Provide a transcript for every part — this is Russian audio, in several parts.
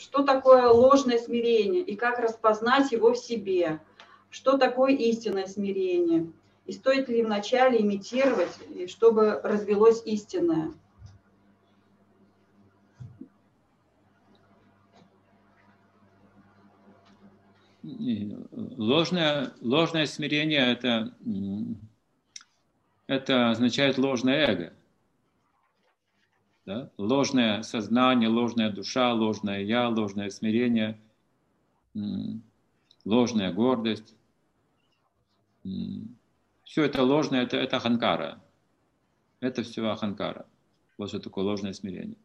что такое ложное смирение и как распознать его в себе, что такое истинное смирение, и стоит ли вначале имитировать, чтобы развелось истинное. Ложное, ложное смирение это, это означает ложное эго. Да? Ложное сознание, ложная душа, ложное я, ложное смирение, ложная гордость. Все это ложное, это, это аханкара. Это все аханкара. Вот что такое ложное смирение.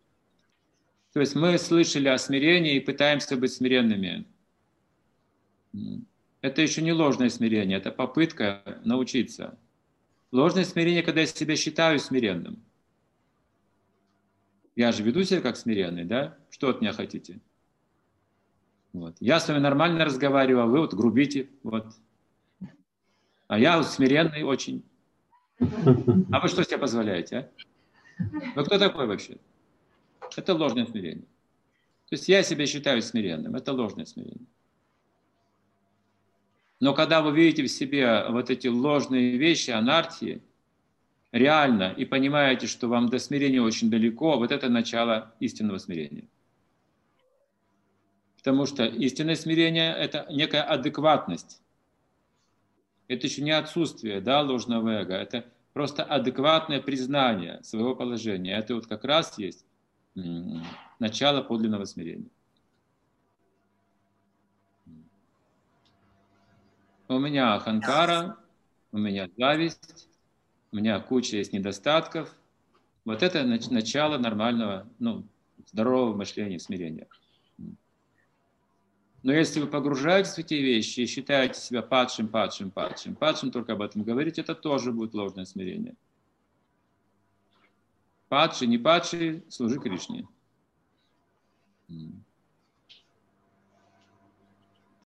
То есть мы слышали о смирении и пытаемся быть смиренными. Это еще не ложное смирение, это попытка научиться. Ложное смирение, когда я себя считаю смиренным. Я же веду себя как смиренный, да? Что от меня хотите? Вот. Я с вами нормально разговариваю, а вы вот грубите. Вот. А я вот смиренный очень. А вы что себе позволяете, а? Вы кто такой вообще? Это ложное смирение. То есть я себя считаю смиренным. Это ложное смирение. Но когда вы видите в себе вот эти ложные вещи, анархии, реально, и понимаете, что вам до смирения очень далеко, вот это начало истинного смирения. Потому что истинное смирение – это некая адекватность. Это еще не отсутствие да, ложного эго, это просто адекватное признание своего положения. Это вот как раз есть начало подлинного смирения. У меня ханкара, у меня зависть, у меня куча есть недостатков. Вот это начало нормального, ну, здорового мышления, смирения. Но если вы погружаетесь в эти вещи и считаете себя падшим, падшим, падшим, падшим, только об этом говорить, это тоже будет ложное смирение. Падший, не падший, служи Кришне.